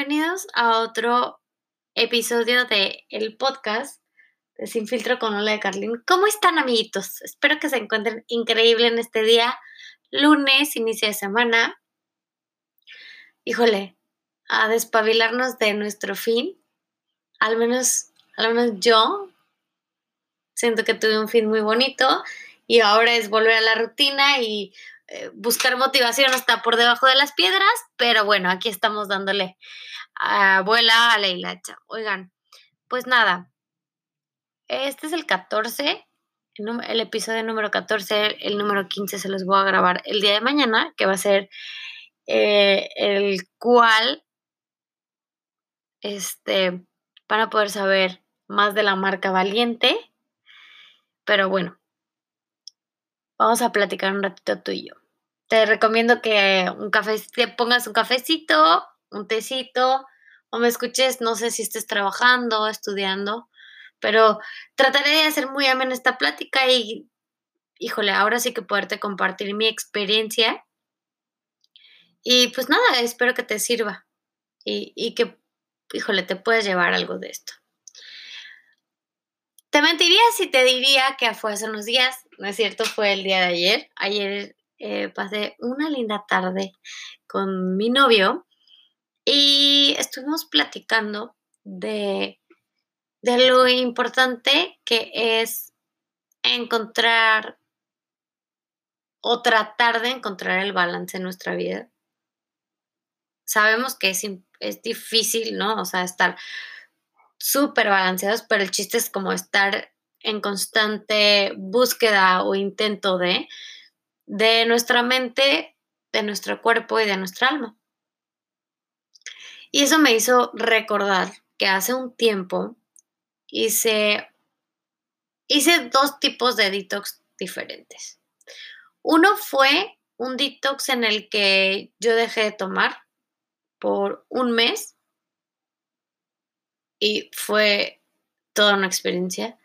bienvenidos a otro episodio de el podcast de Sin Filtro con Ola de Carlin. ¿Cómo están, amiguitos? Espero que se encuentren increíble en este día, lunes, inicio de semana. Híjole, a despabilarnos de nuestro fin. Al menos, al menos yo siento que tuve un fin muy bonito y ahora es volver a la rutina y buscar motivación hasta por debajo de las piedras, pero bueno, aquí estamos dándole a abuela a la hilacha. Oigan, pues nada, este es el 14, el, episodio número 14, el número 15 se los voy a grabar el día de mañana, que va a ser eh, el cual, este, para poder saber más de la marca Valiente, pero bueno, vamos a platicar un ratito tú y yo te recomiendo que un café, te pongas un cafecito, un tecito, o me escuches, no sé si estés trabajando, estudiando, pero trataré de hacer muy amena esta plática y, híjole, ahora sí que poderte compartir mi experiencia. Y pues nada, espero que te sirva y, y que, híjole, te puedes llevar algo de esto. Te mentiría si te diría que fue hace unos días, no es cierto, fue el día de ayer. Ayer eh, pasé una linda tarde con mi novio y estuvimos platicando de, de lo importante que es encontrar o tratar de encontrar el balance en nuestra vida. Sabemos que es, es difícil, ¿no? O sea, estar súper balanceados, pero el chiste es como estar en constante búsqueda o intento de de nuestra mente, de nuestro cuerpo y de nuestra alma. Y eso me hizo recordar que hace un tiempo hice, hice dos tipos de detox diferentes. Uno fue un detox en el que yo dejé de tomar por un mes y fue toda una experiencia.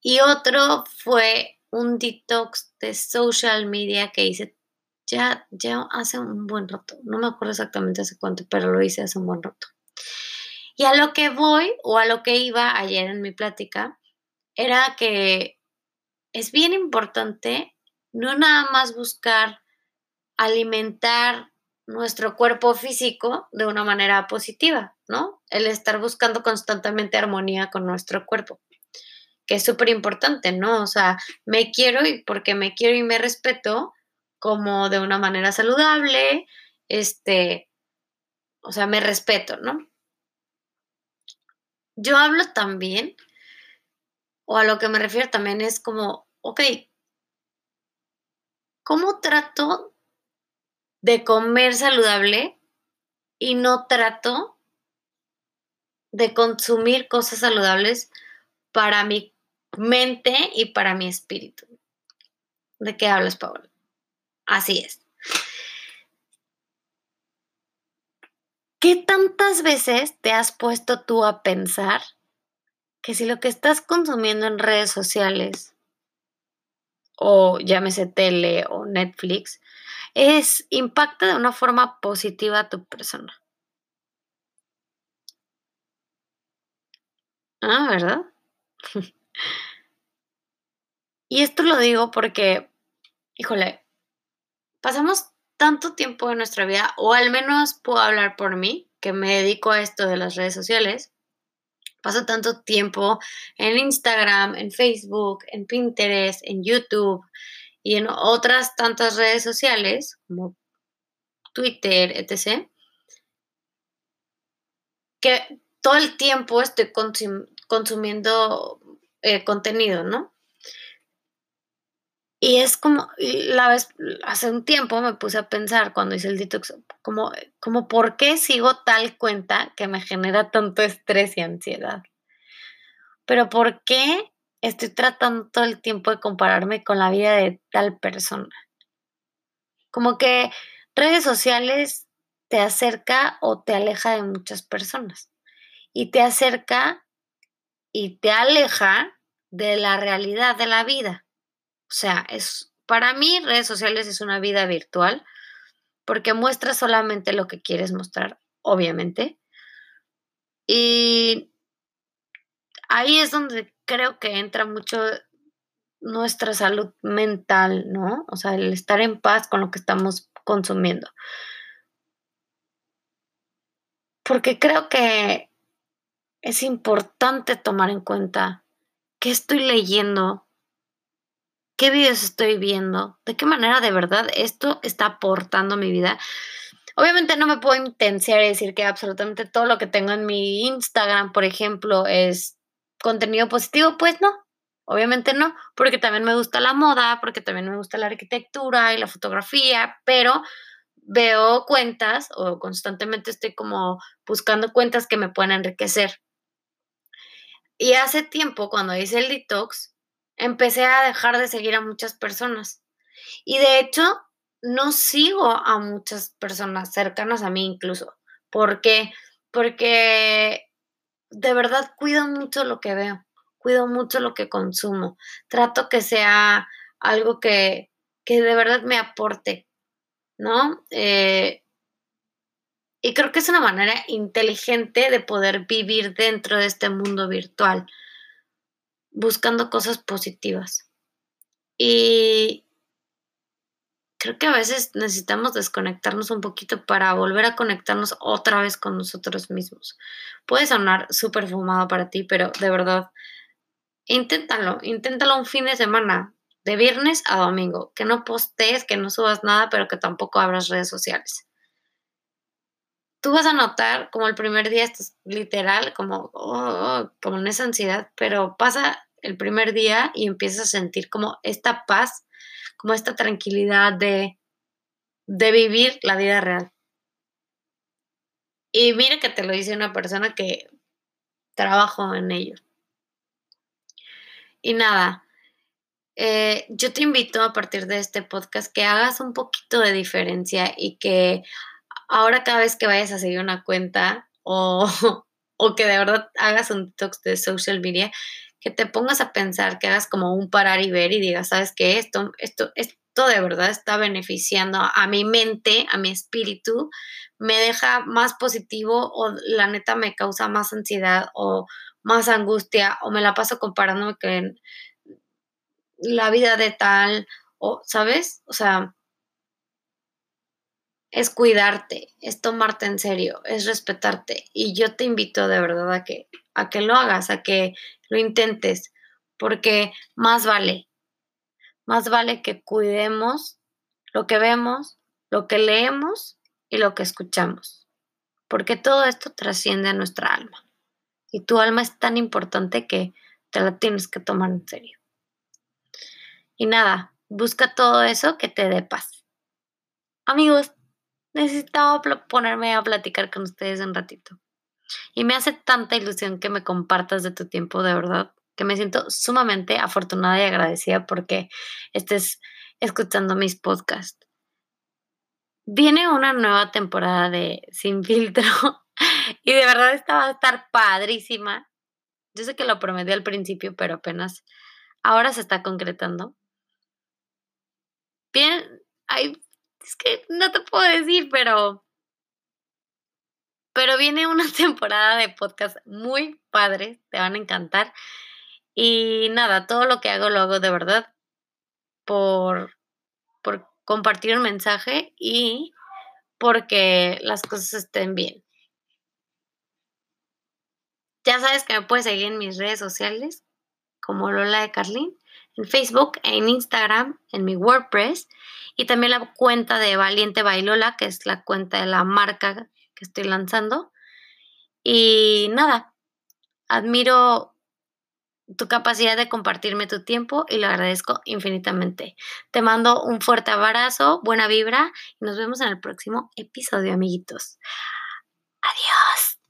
Y otro fue un detox de social media que hice ya, ya hace un buen rato. No me acuerdo exactamente hace cuánto, pero lo hice hace un buen rato. Y a lo que voy o a lo que iba ayer en mi plática era que es bien importante no nada más buscar alimentar nuestro cuerpo físico de una manera positiva, ¿no? El estar buscando constantemente armonía con nuestro cuerpo que es súper importante, ¿no? O sea, me quiero y porque me quiero y me respeto como de una manera saludable, este, o sea, me respeto, ¿no? Yo hablo también, o a lo que me refiero también es como, ok, ¿cómo trato de comer saludable y no trato de consumir cosas saludables para mi mente y para mi espíritu. ¿De qué hablas, Paola? Así es. ¿Qué tantas veces te has puesto tú a pensar que si lo que estás consumiendo en redes sociales o llámese tele o Netflix es impacta de una forma positiva a tu persona? Ah, ¿verdad? Y esto lo digo porque, híjole, pasamos tanto tiempo en nuestra vida, o al menos puedo hablar por mí, que me dedico a esto de las redes sociales. Paso tanto tiempo en Instagram, en Facebook, en Pinterest, en YouTube y en otras tantas redes sociales como Twitter, etc. Que todo el tiempo estoy consumiendo eh, contenido, ¿no? Y es como, la vez, hace un tiempo me puse a pensar cuando hice el detox, como, como por qué sigo tal cuenta que me genera tanto estrés y ansiedad. Pero por qué estoy tratando todo el tiempo de compararme con la vida de tal persona. Como que redes sociales te acerca o te aleja de muchas personas. Y te acerca y te aleja de la realidad de la vida. O sea, es para mí redes sociales es una vida virtual porque muestra solamente lo que quieres mostrar obviamente. Y ahí es donde creo que entra mucho nuestra salud mental, ¿no? O sea, el estar en paz con lo que estamos consumiendo. Porque creo que es importante tomar en cuenta qué estoy leyendo, qué videos estoy viendo, de qué manera de verdad esto está aportando a mi vida. Obviamente no me puedo intensiar y decir que absolutamente todo lo que tengo en mi Instagram, por ejemplo, es contenido positivo. Pues no, obviamente no, porque también me gusta la moda, porque también me gusta la arquitectura y la fotografía, pero veo cuentas o constantemente estoy como buscando cuentas que me puedan enriquecer. Y hace tiempo, cuando hice el detox, empecé a dejar de seguir a muchas personas. Y de hecho, no sigo a muchas personas cercanas a mí incluso. ¿Por qué? Porque de verdad cuido mucho lo que veo, cuido mucho lo que consumo. Trato que sea algo que, que de verdad me aporte, ¿no? Eh, y creo que es una manera inteligente de poder vivir dentro de este mundo virtual, buscando cosas positivas. Y creo que a veces necesitamos desconectarnos un poquito para volver a conectarnos otra vez con nosotros mismos. Puede sonar súper fumado para ti, pero de verdad, inténtalo, inténtalo un fin de semana, de viernes a domingo, que no postees, que no subas nada, pero que tampoco abras redes sociales tú vas a notar como el primer día estás literal, como, oh, como en esa ansiedad, pero pasa el primer día y empiezas a sentir como esta paz, como esta tranquilidad de, de vivir la vida real. Y mira que te lo dice una persona que trabajo en ello. Y nada, eh, yo te invito a partir de este podcast que hagas un poquito de diferencia y que ahora cada vez que vayas a seguir una cuenta o, o que de verdad hagas un detox de social media, que te pongas a pensar, que hagas como un parar y ver y digas, ¿sabes qué? Esto, esto, esto de verdad está beneficiando a mi mente, a mi espíritu, me deja más positivo o la neta me causa más ansiedad o más angustia o me la paso comparándome con la vida de tal o, ¿sabes? O sea, es cuidarte, es tomarte en serio, es respetarte. Y yo te invito de verdad a que, a que lo hagas, a que lo intentes, porque más vale, más vale que cuidemos lo que vemos, lo que leemos y lo que escuchamos, porque todo esto trasciende a nuestra alma. Y tu alma es tan importante que te la tienes que tomar en serio. Y nada, busca todo eso que te dé paz. Amigos, necesitaba ponerme a platicar con ustedes un ratito. Y me hace tanta ilusión que me compartas de tu tiempo, de verdad, que me siento sumamente afortunada y agradecida porque estés escuchando mis podcasts. Viene una nueva temporada de Sin Filtro y de verdad esta va a estar padrísima. Yo sé que lo prometí al principio, pero apenas ahora se está concretando. Bien, hay es que no te puedo decir, pero. Pero viene una temporada de podcast muy padre, te van a encantar. Y nada, todo lo que hago lo hago de verdad por, por compartir un mensaje y porque las cosas estén bien. Ya sabes que me puedes seguir en mis redes sociales como Lola de Carlin en Facebook, en Instagram, en mi WordPress y también la cuenta de Valiente Bailola, que es la cuenta de la marca que estoy lanzando. Y nada, admiro tu capacidad de compartirme tu tiempo y lo agradezco infinitamente. Te mando un fuerte abrazo, buena vibra y nos vemos en el próximo episodio, amiguitos. Adiós.